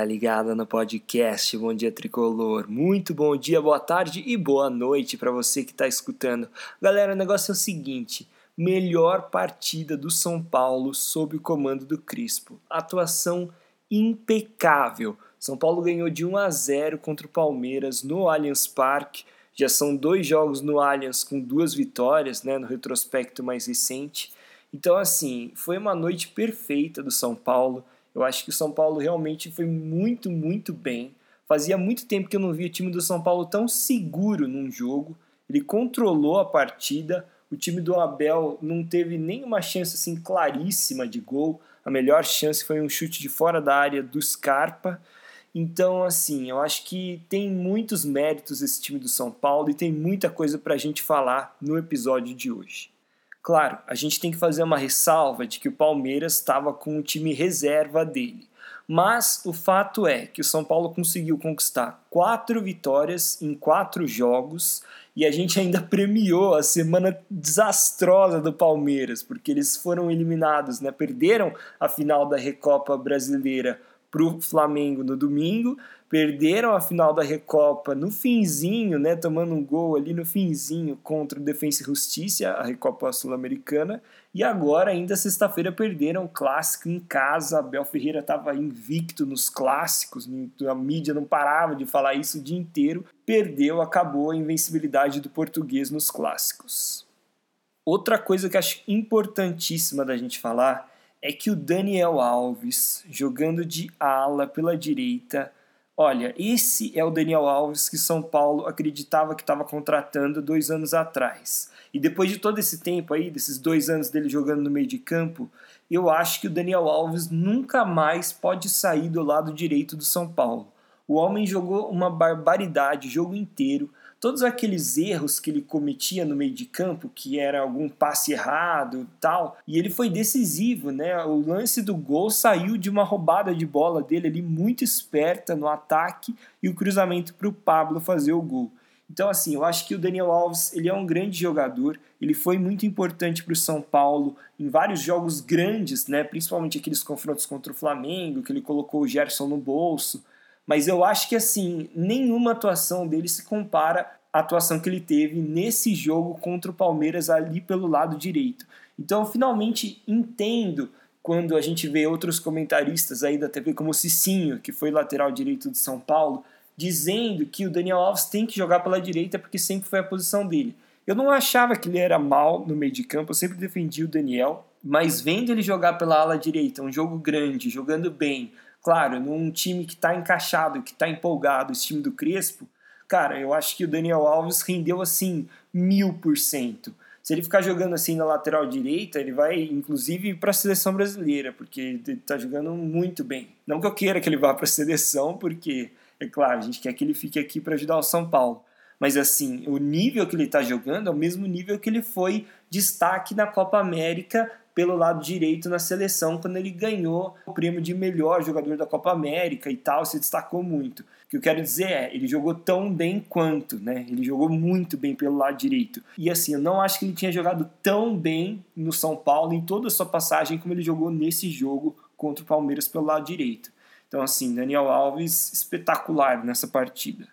galera ligada no podcast Bom Dia Tricolor. Muito bom dia, boa tarde e boa noite para você que está escutando. Galera, o negócio é o seguinte: melhor partida do São Paulo sob o comando do Crispo. Atuação impecável. São Paulo ganhou de 1 a 0 contra o Palmeiras no Allianz Parque. Já são dois jogos no Allianz com duas vitórias, né, no retrospecto mais recente. Então, assim, foi uma noite perfeita do São Paulo eu acho que o São Paulo realmente foi muito, muito bem. Fazia muito tempo que eu não via o time do São Paulo tão seguro num jogo. Ele controlou a partida. O time do Abel não teve nenhuma chance assim claríssima de gol. A melhor chance foi um chute de fora da área do Scarpa. Então, assim, eu acho que tem muitos méritos esse time do São Paulo e tem muita coisa para a gente falar no episódio de hoje. Claro, a gente tem que fazer uma ressalva de que o Palmeiras estava com o time reserva dele. Mas o fato é que o São Paulo conseguiu conquistar quatro vitórias em quatro jogos e a gente ainda premiou a semana desastrosa do Palmeiras, porque eles foram eliminados, né? perderam a final da Recopa Brasileira para o Flamengo no domingo, perderam a final da Recopa no finzinho, né, tomando um gol ali no finzinho contra o Defensa e Justiça, a Recopa Sul-Americana, e agora ainda sexta-feira perderam o clássico em casa. Abel Ferreira estava invicto nos clássicos, a mídia não parava de falar isso o dia inteiro. Perdeu, acabou a invencibilidade do português nos clássicos. Outra coisa que acho importantíssima da gente falar é que o Daniel Alves, jogando de ala pela direita, olha, esse é o Daniel Alves que São Paulo acreditava que estava contratando dois anos atrás. E depois de todo esse tempo aí, desses dois anos dele jogando no meio de campo, eu acho que o Daniel Alves nunca mais pode sair do lado direito do São Paulo. O homem jogou uma barbaridade o jogo inteiro, todos aqueles erros que ele cometia no meio de campo, que era algum passe errado tal, e ele foi decisivo, né? O lance do gol saiu de uma roubada de bola dele ali muito esperta no ataque e o cruzamento para o Pablo fazer o gol. Então, assim, eu acho que o Daniel Alves ele é um grande jogador, ele foi muito importante para o São Paulo em vários jogos grandes, né? principalmente aqueles confrontos contra o Flamengo, que ele colocou o Gerson no bolso. Mas eu acho que assim, nenhuma atuação dele se compara à atuação que ele teve nesse jogo contra o Palmeiras ali pelo lado direito. Então, eu finalmente entendo quando a gente vê outros comentaristas aí da TV como o Cicinho, que foi lateral direito de São Paulo, dizendo que o Daniel Alves tem que jogar pela direita porque sempre foi a posição dele. Eu não achava que ele era mal no meio de campo, eu sempre defendi o Daniel, mas vendo ele jogar pela ala direita, um jogo grande, jogando bem, Claro, num time que está encaixado, que está empolgado, esse time do Crespo, cara, eu acho que o Daniel Alves rendeu assim mil por cento. Se ele ficar jogando assim na lateral direita, ele vai inclusive para a seleção brasileira, porque ele está jogando muito bem. Não que eu queira que ele vá para a seleção, porque, é claro, a gente quer que ele fique aqui para ajudar o São Paulo. Mas assim, o nível que ele está jogando é o mesmo nível que ele foi destaque na Copa América pelo lado direito na seleção quando ele ganhou o prêmio de melhor jogador da Copa América e tal, se destacou muito. O que eu quero dizer é, ele jogou tão bem quanto, né? Ele jogou muito bem pelo lado direito. E assim, eu não acho que ele tinha jogado tão bem no São Paulo em toda a sua passagem como ele jogou nesse jogo contra o Palmeiras pelo lado direito. Então assim, Daniel Alves espetacular nessa partida.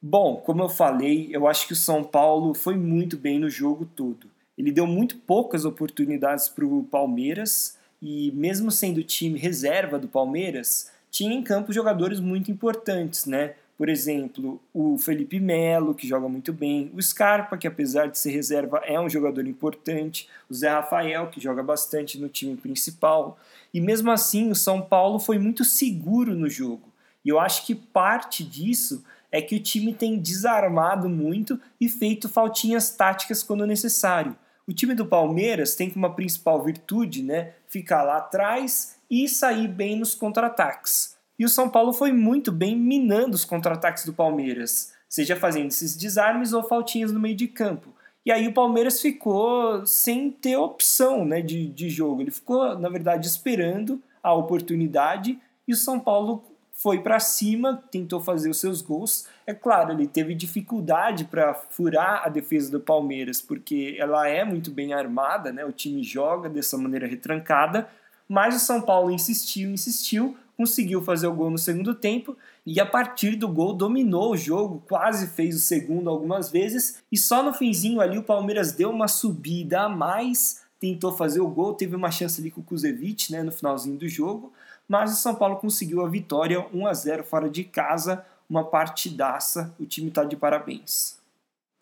Bom, como eu falei, eu acho que o São Paulo foi muito bem no jogo todo. Ele deu muito poucas oportunidades para o Palmeiras e, mesmo sendo time reserva do Palmeiras, tinha em campo jogadores muito importantes, né? Por exemplo, o Felipe Melo, que joga muito bem, o Scarpa, que apesar de ser reserva é um jogador importante, o Zé Rafael, que joga bastante no time principal. E mesmo assim, o São Paulo foi muito seguro no jogo. E eu acho que parte disso é que o time tem desarmado muito e feito faltinhas táticas quando necessário. O time do Palmeiras tem como principal virtude, né, ficar lá atrás e sair bem nos contra-ataques. E o São Paulo foi muito bem minando os contra-ataques do Palmeiras, seja fazendo esses desarmes ou faltinhas no meio de campo. E aí o Palmeiras ficou sem ter opção né, de, de jogo. Ele ficou, na verdade, esperando a oportunidade e o São Paulo foi para cima, tentou fazer os seus gols. É claro, ele teve dificuldade para furar a defesa do Palmeiras, porque ela é muito bem armada, né? O time joga dessa maneira retrancada, mas o São Paulo insistiu, insistiu, conseguiu fazer o gol no segundo tempo e a partir do gol dominou o jogo, quase fez o segundo algumas vezes e só no finzinho ali o Palmeiras deu uma subida a mais, tentou fazer o gol, teve uma chance ali com o Kuzevic né, no finalzinho do jogo, mas o São Paulo conseguiu a vitória 1 a 0 fora de casa, uma partidaça, o time está de parabéns.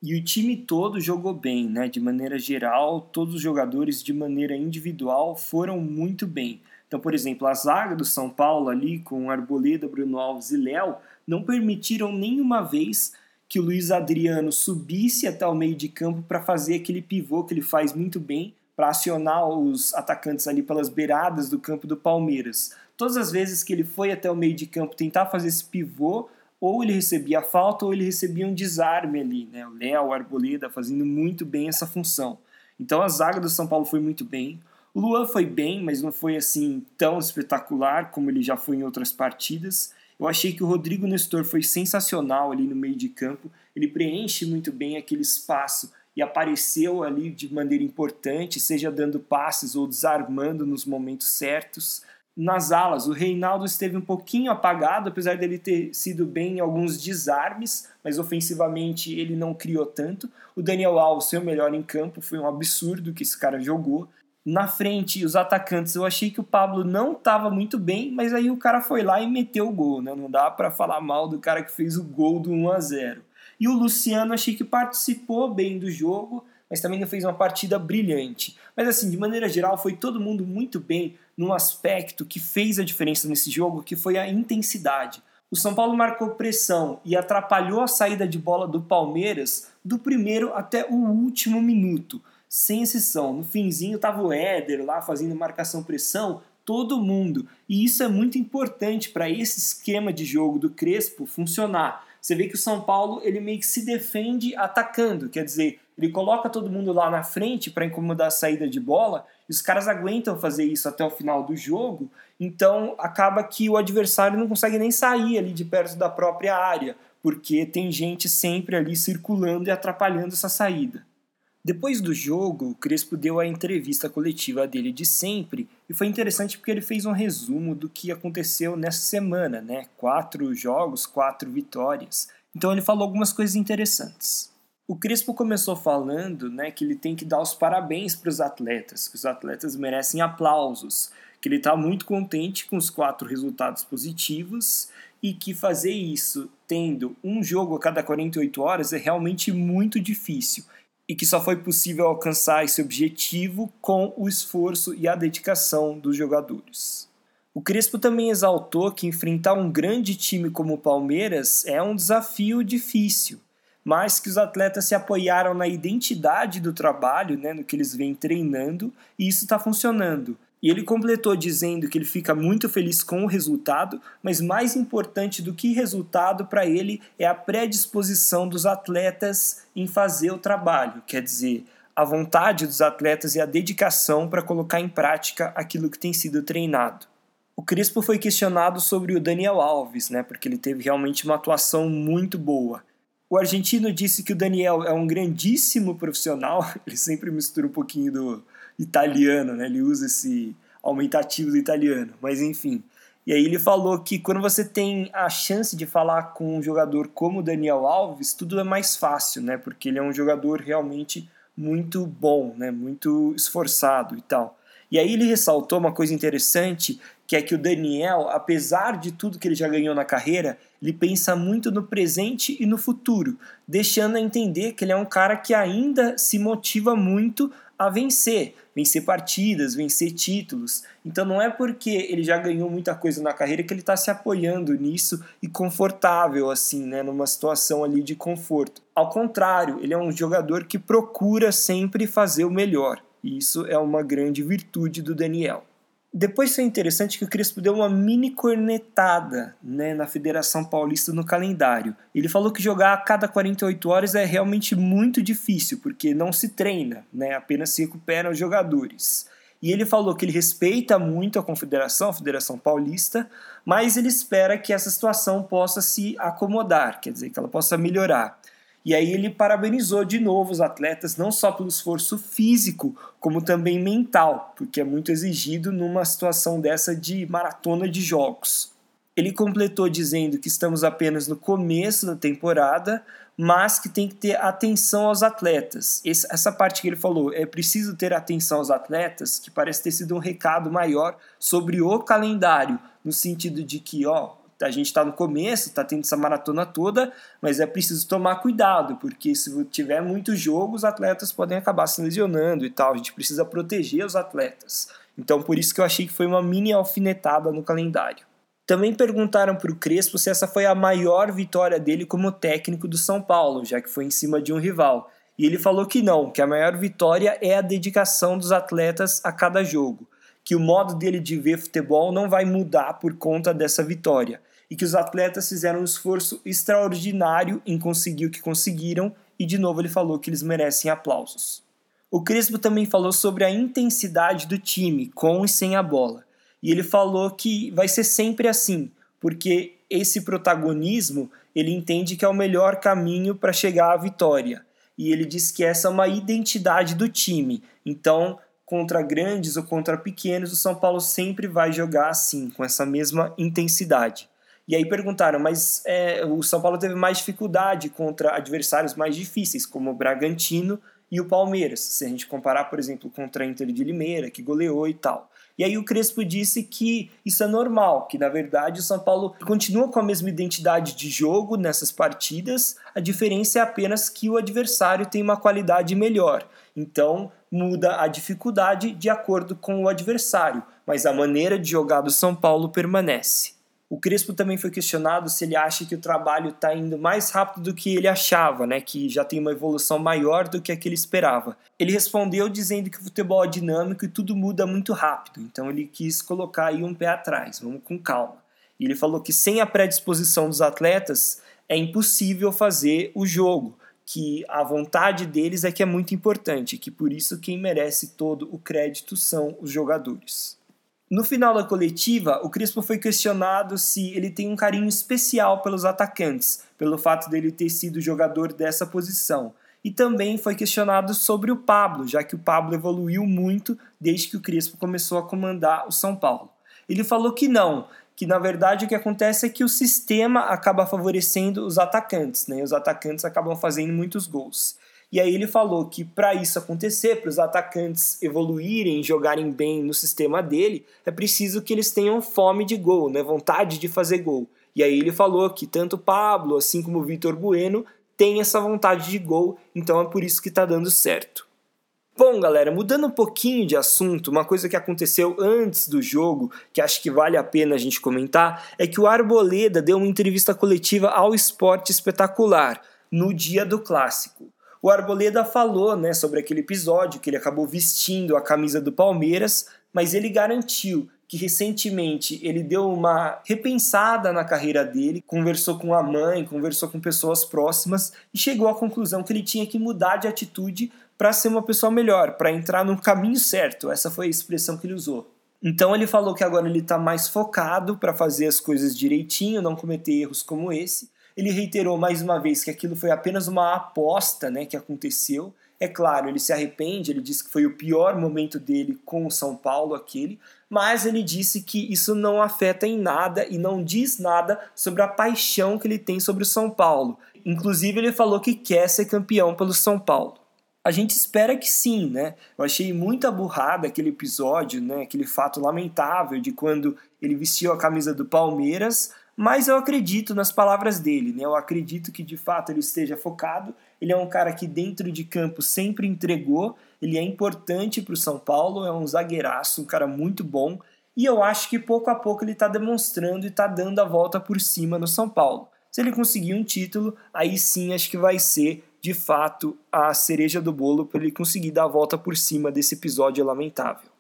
E o time todo jogou bem, né? De maneira geral, todos os jogadores de maneira individual foram muito bem. Então, por exemplo, a zaga do São Paulo ali com Arboleda, Bruno Alves e Léo não permitiram nenhuma vez que o Luiz Adriano subisse até o meio de campo para fazer aquele pivô que ele faz muito bem para acionar os atacantes ali pelas beiradas do campo do Palmeiras. Todas as vezes que ele foi até o meio de campo tentar fazer esse pivô, ou ele recebia falta ou ele recebia um desarme ali, né? O Léo, o Arboleda fazendo muito bem essa função. Então a zaga do São Paulo foi muito bem. O Luan foi bem, mas não foi assim tão espetacular como ele já foi em outras partidas. Eu achei que o Rodrigo Nestor foi sensacional ali no meio de campo. Ele preenche muito bem aquele espaço e apareceu ali de maneira importante, seja dando passes ou desarmando nos momentos certos. Nas alas, o Reinaldo esteve um pouquinho apagado, apesar dele ter sido bem em alguns desarmes, mas ofensivamente ele não criou tanto. O Daniel Alves, seu melhor em campo, foi um absurdo que esse cara jogou na frente, os atacantes, eu achei que o Pablo não estava muito bem, mas aí o cara foi lá e meteu o gol, né? Não dá para falar mal do cara que fez o gol do 1 a 0. E o Luciano achei que participou bem do jogo, mas também não fez uma partida brilhante. Mas assim, de maneira geral, foi todo mundo muito bem num aspecto que fez a diferença nesse jogo, que foi a intensidade. O São Paulo marcou pressão e atrapalhou a saída de bola do Palmeiras do primeiro até o último minuto sem exceção. No finzinho tava o Éder lá fazendo marcação-pressão, todo mundo. E isso é muito importante para esse esquema de jogo do Crespo funcionar. Você vê que o São Paulo ele meio que se defende atacando, quer dizer, ele coloca todo mundo lá na frente para incomodar a saída de bola, e os caras aguentam fazer isso até o final do jogo, então acaba que o adversário não consegue nem sair ali de perto da própria área, porque tem gente sempre ali circulando e atrapalhando essa saída. Depois do jogo, o Crespo deu a entrevista coletiva dele de sempre e foi interessante porque ele fez um resumo do que aconteceu nessa semana, né? Quatro jogos, quatro vitórias. Então ele falou algumas coisas interessantes. O Crespo começou falando, né, que ele tem que dar os parabéns para os atletas, que os atletas merecem aplausos, que ele está muito contente com os quatro resultados positivos e que fazer isso tendo um jogo a cada 48 horas é realmente muito difícil e que só foi possível alcançar esse objetivo com o esforço e a dedicação dos jogadores. O Crespo também exaltou que enfrentar um grande time como o Palmeiras é um desafio difícil, mas que os atletas se apoiaram na identidade do trabalho, né, no que eles vêm treinando, e isso está funcionando. E ele completou dizendo que ele fica muito feliz com o resultado, mas mais importante do que resultado para ele é a predisposição dos atletas em fazer o trabalho, quer dizer, a vontade dos atletas e a dedicação para colocar em prática aquilo que tem sido treinado. O Crespo foi questionado sobre o Daniel Alves, né, porque ele teve realmente uma atuação muito boa. O argentino disse que o Daniel é um grandíssimo profissional, ele sempre mistura um pouquinho do, italiano, né? Ele usa esse aumentativo do italiano, mas enfim. E aí ele falou que quando você tem a chance de falar com um jogador como o Daniel Alves, tudo é mais fácil, né? Porque ele é um jogador realmente muito bom, né? Muito esforçado e tal. E aí ele ressaltou uma coisa interessante, que é que o Daniel, apesar de tudo que ele já ganhou na carreira, ele pensa muito no presente e no futuro, deixando a entender que ele é um cara que ainda se motiva muito a vencer, vencer partidas, vencer títulos. Então não é porque ele já ganhou muita coisa na carreira que ele está se apoiando nisso e confortável assim, né, numa situação ali de conforto. Ao contrário, ele é um jogador que procura sempre fazer o melhor. E isso é uma grande virtude do Daniel. Depois foi interessante que o Crespo deu uma mini cornetada né, na Federação Paulista no calendário. Ele falou que jogar a cada 48 horas é realmente muito difícil, porque não se treina, né, apenas se recuperam os jogadores. E ele falou que ele respeita muito a Confederação, a Federação Paulista, mas ele espera que essa situação possa se acomodar, quer dizer, que ela possa melhorar. E aí ele parabenizou de novo os atletas, não só pelo esforço físico, como também mental, porque é muito exigido numa situação dessa de maratona de jogos. Ele completou dizendo que estamos apenas no começo da temporada, mas que tem que ter atenção aos atletas. essa parte que ele falou, é preciso ter atenção aos atletas, que parece ter sido um recado maior sobre o calendário, no sentido de que, ó, a gente está no começo, está tendo essa maratona toda, mas é preciso tomar cuidado, porque se tiver muitos jogos, os atletas podem acabar se lesionando e tal. A gente precisa proteger os atletas. Então, por isso que eu achei que foi uma mini alfinetada no calendário. Também perguntaram para o Crespo se essa foi a maior vitória dele como técnico do São Paulo, já que foi em cima de um rival. E ele falou que não, que a maior vitória é a dedicação dos atletas a cada jogo, que o modo dele de ver futebol não vai mudar por conta dessa vitória e que os atletas fizeram um esforço extraordinário em conseguir o que conseguiram, e de novo ele falou que eles merecem aplausos. O Crespo também falou sobre a intensidade do time, com e sem a bola. E ele falou que vai ser sempre assim, porque esse protagonismo ele entende que é o melhor caminho para chegar à vitória. E ele diz que essa é uma identidade do time. Então, contra grandes ou contra pequenos, o São Paulo sempre vai jogar assim, com essa mesma intensidade. E aí perguntaram, mas é, o São Paulo teve mais dificuldade contra adversários mais difíceis, como o Bragantino e o Palmeiras, se a gente comparar, por exemplo, contra a Inter de Limeira, que goleou e tal. E aí o Crespo disse que isso é normal, que na verdade o São Paulo continua com a mesma identidade de jogo nessas partidas, a diferença é apenas que o adversário tem uma qualidade melhor. Então muda a dificuldade de acordo com o adversário, mas a maneira de jogar do São Paulo permanece. O Crespo também foi questionado se ele acha que o trabalho está indo mais rápido do que ele achava, né, que já tem uma evolução maior do que a que ele esperava. Ele respondeu dizendo que o futebol é dinâmico e tudo muda muito rápido, então ele quis colocar aí um pé atrás, vamos com calma. E ele falou que sem a predisposição dos atletas é impossível fazer o jogo, que a vontade deles é que é muito importante, que por isso quem merece todo o crédito são os jogadores. No final da coletiva, o Crispo foi questionado se ele tem um carinho especial pelos atacantes, pelo fato dele ter sido jogador dessa posição. E também foi questionado sobre o Pablo, já que o Pablo evoluiu muito desde que o Crespo começou a comandar o São Paulo. Ele falou que não, que na verdade o que acontece é que o sistema acaba favorecendo os atacantes, né? Os atacantes acabam fazendo muitos gols. E aí ele falou que para isso acontecer, para os atacantes evoluírem, jogarem bem no sistema dele, é preciso que eles tenham fome de gol, né, vontade de fazer gol. E aí ele falou que tanto Pablo, assim como o Vitor Bueno, tem essa vontade de gol, então é por isso que está dando certo. Bom, galera, mudando um pouquinho de assunto, uma coisa que aconteceu antes do jogo, que acho que vale a pena a gente comentar, é que o Arboleda deu uma entrevista coletiva ao Esporte Espetacular no dia do clássico. O Arboleda falou né, sobre aquele episódio que ele acabou vestindo a camisa do Palmeiras, mas ele garantiu que recentemente ele deu uma repensada na carreira dele, conversou com a mãe, conversou com pessoas próximas e chegou à conclusão que ele tinha que mudar de atitude para ser uma pessoa melhor, para entrar no caminho certo. Essa foi a expressão que ele usou. Então ele falou que agora ele está mais focado para fazer as coisas direitinho, não cometer erros como esse ele reiterou mais uma vez que aquilo foi apenas uma aposta né, que aconteceu. É claro, ele se arrepende, ele disse que foi o pior momento dele com o São Paulo, aquele, mas ele disse que isso não afeta em nada e não diz nada sobre a paixão que ele tem sobre o São Paulo. Inclusive, ele falou que quer ser campeão pelo São Paulo. A gente espera que sim, né? Eu achei muita burrada aquele episódio, né? Aquele fato lamentável de quando ele vestiu a camisa do Palmeiras, mas eu acredito nas palavras dele, né? Eu acredito que de fato ele esteja focado. Ele é um cara que dentro de campo sempre entregou. Ele é importante para o São Paulo, é um zagueiraço, um cara muito bom. E eu acho que pouco a pouco ele está demonstrando e está dando a volta por cima no São Paulo. Se ele conseguir um título, aí sim acho que vai ser de fato a cereja do bolo para ele conseguir dar a volta por cima desse episódio lamentável.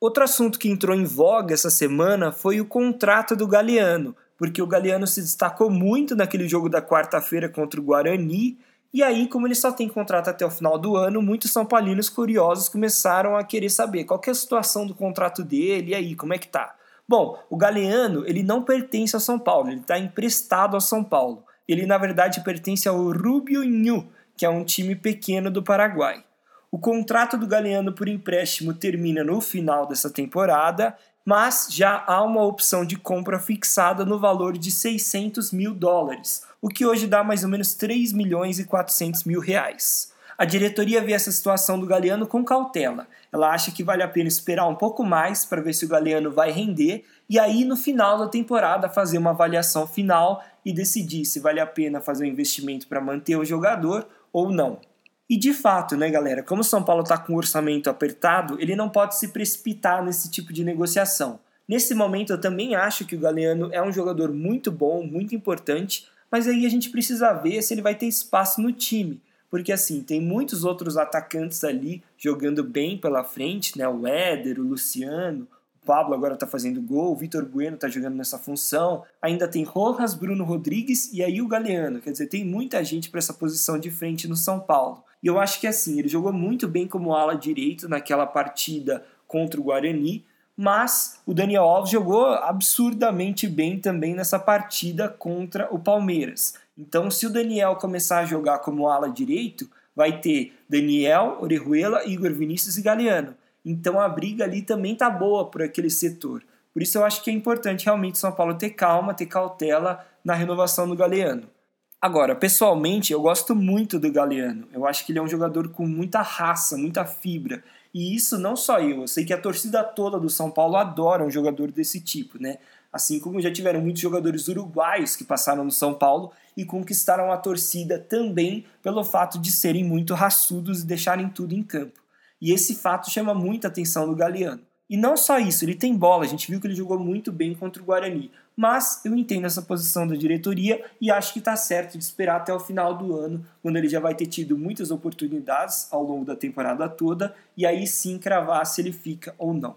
Outro assunto que entrou em voga essa semana foi o contrato do Galeano, porque o Galeano se destacou muito naquele jogo da quarta-feira contra o Guarani. E aí, como ele só tem contrato até o final do ano, muitos São Paulinos curiosos começaram a querer saber qual é a situação do contrato dele, e aí, como é que tá? Bom, o Galeano, ele não pertence ao São Paulo, ele está emprestado ao São Paulo. ele na verdade pertence ao Rubio Ñu, que é um time pequeno do Paraguai. O contrato do Galeano por empréstimo termina no final dessa temporada, mas já há uma opção de compra fixada no valor de 600 mil dólares, o que hoje dá mais ou menos 3 milhões e 400 mil reais. A diretoria vê essa situação do Galeano com cautela. Ela acha que vale a pena esperar um pouco mais para ver se o Galeano vai render e aí no final da temporada fazer uma avaliação final e decidir se vale a pena fazer um investimento para manter o jogador ou não. E de fato, né, galera, como o São Paulo está com o orçamento apertado, ele não pode se precipitar nesse tipo de negociação. Nesse momento, eu também acho que o Galeano é um jogador muito bom, muito importante, mas aí a gente precisa ver se ele vai ter espaço no time porque assim, tem muitos outros atacantes ali jogando bem pela frente, né? O Éder, o Luciano, o Pablo agora tá fazendo gol, o Vitor Bueno tá jogando nessa função. Ainda tem Rojas, Bruno Rodrigues e aí o Galeano. Quer dizer, tem muita gente para essa posição de frente no São Paulo. E eu acho que assim, ele jogou muito bem como ala direito naquela partida contra o Guarani, mas o Daniel Alves jogou absurdamente bem também nessa partida contra o Palmeiras. Então, se o Daniel começar a jogar como ala direito, vai ter Daniel, Orejuela, Igor Vinícius e Galeano. Então a briga ali também tá boa por aquele setor. Por isso eu acho que é importante realmente São Paulo ter calma, ter cautela na renovação do Galeano. Agora, pessoalmente, eu gosto muito do Galeano. Eu acho que ele é um jogador com muita raça, muita fibra. E isso não só eu, eu sei que a torcida toda do São Paulo adora um jogador desse tipo, né? Assim como já tiveram muitos jogadores uruguaios que passaram no São Paulo e conquistaram a torcida também pelo fato de serem muito raçudos e deixarem tudo em campo. E esse fato chama muita atenção do Galeano. E não só isso, ele tem bola, a gente viu que ele jogou muito bem contra o Guarani. Mas eu entendo essa posição da diretoria e acho que está certo de esperar até o final do ano, quando ele já vai ter tido muitas oportunidades ao longo da temporada toda, e aí sim cravar se ele fica ou não.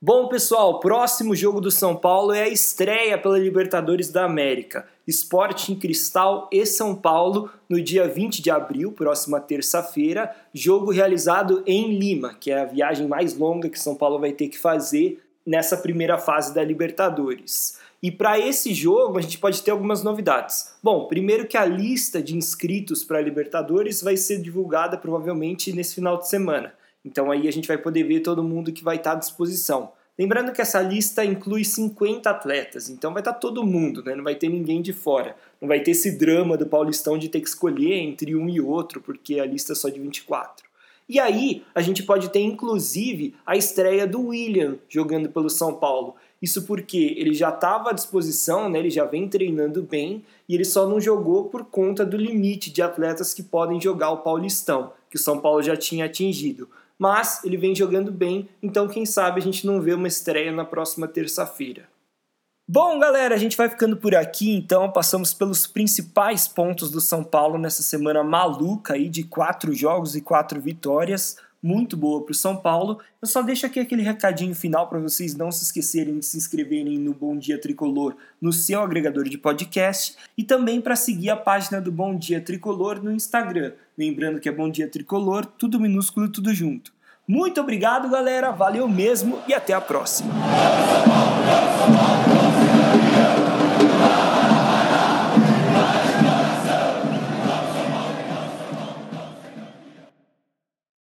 Bom, pessoal, próximo jogo do São Paulo é a estreia pela Libertadores da América. Sporting Cristal e São Paulo no dia 20 de abril, próxima terça-feira, jogo realizado em Lima, que é a viagem mais longa que São Paulo vai ter que fazer nessa primeira fase da Libertadores. E para esse jogo a gente pode ter algumas novidades. Bom, primeiro que a lista de inscritos para a Libertadores vai ser divulgada provavelmente nesse final de semana. Então aí a gente vai poder ver todo mundo que vai estar à disposição. Lembrando que essa lista inclui 50 atletas, então vai estar todo mundo, né? não vai ter ninguém de fora. Não vai ter esse drama do Paulistão de ter que escolher entre um e outro, porque a lista é só de 24. E aí a gente pode ter inclusive a estreia do William jogando pelo São Paulo. Isso porque ele já estava à disposição, né? ele já vem treinando bem e ele só não jogou por conta do limite de atletas que podem jogar o Paulistão, que o São Paulo já tinha atingido mas ele vem jogando bem, então quem sabe a gente não vê uma estreia na próxima terça-feira. Bom, galera, a gente vai ficando por aqui, então passamos pelos principais pontos do São Paulo nessa semana maluca aí de quatro jogos e quatro vitórias muito boa para o São Paulo. Eu só deixo aqui aquele recadinho final para vocês não se esquecerem de se inscreverem no Bom Dia Tricolor no seu agregador de podcast e também para seguir a página do Bom Dia Tricolor no Instagram. Lembrando que é Bom Dia Tricolor, tudo minúsculo, tudo junto. Muito obrigado, galera. Valeu mesmo e até a próxima.